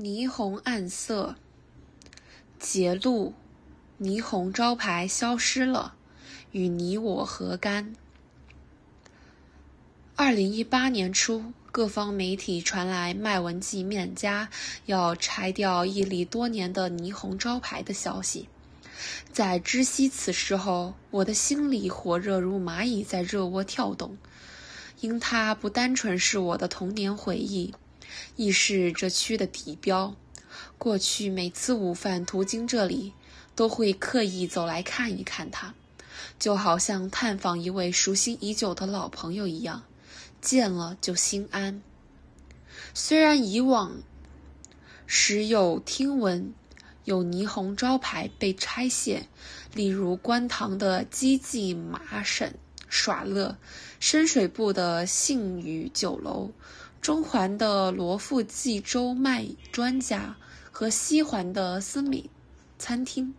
霓虹暗色，节录，霓虹招牌消失了，与你我何干？二零一八年初，各方媒体传来麦文记面家要拆掉屹立多年的霓虹招牌的消息。在知悉此事后，我的心里火热如蚂蚁在热窝跳动，因它不单纯是我的童年回忆。亦是这区的地标。过去每次午饭途经这里，都会刻意走来看一看它，就好像探访一位熟悉已久的老朋友一样，见了就心安。虽然以往时有听闻有霓虹招牌被拆卸，例如观塘的基记马婶耍乐、深水埗的信宇酒楼。中环的罗富济州卖专家和西环的思美餐厅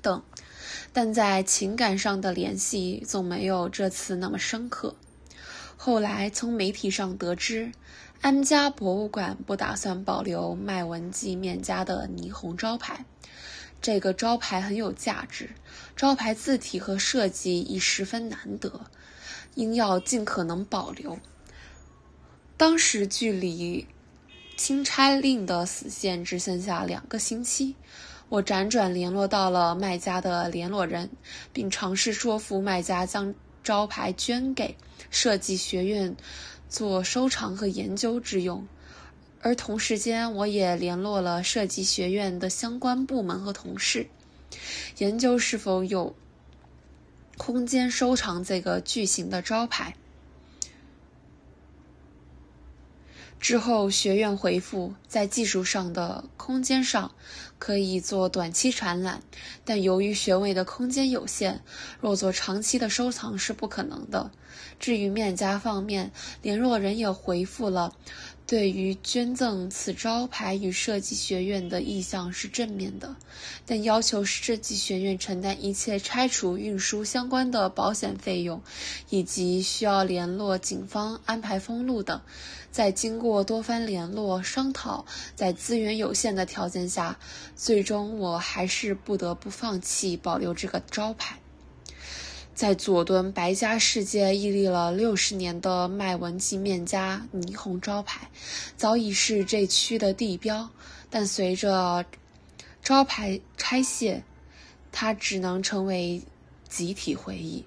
等，但在情感上的联系总没有这次那么深刻。后来从媒体上得知，安家博物馆不打算保留麦文记面家的霓虹招牌。这个招牌很有价值，招牌字体和设计亦十分难得，应要尽可能保留。当时距离钦差令的死线只剩下两个星期，我辗转联络到了卖家的联络人，并尝试说服卖家将招牌捐给设计学院做收藏和研究之用。而同时间，我也联络了设计学院的相关部门和同事，研究是否有空间收藏这个巨型的招牌。之后，学院回复，在技术上的空间上可以做短期展览，但由于学位的空间有限，若做长期的收藏是不可能的。至于面家方面，联络人也回复了。对于捐赠此招牌与设计学院的意向是正面的，但要求设计学院承担一切拆除、运输相关的保险费用，以及需要联络警方安排封路等。在经过多番联络商讨，在资源有限的条件下，最终我还是不得不放弃保留这个招牌。在佐敦白家世界屹立了六十年的麦文记面家霓虹招牌，早已是这区的地标。但随着招牌拆卸，它只能成为集体回忆。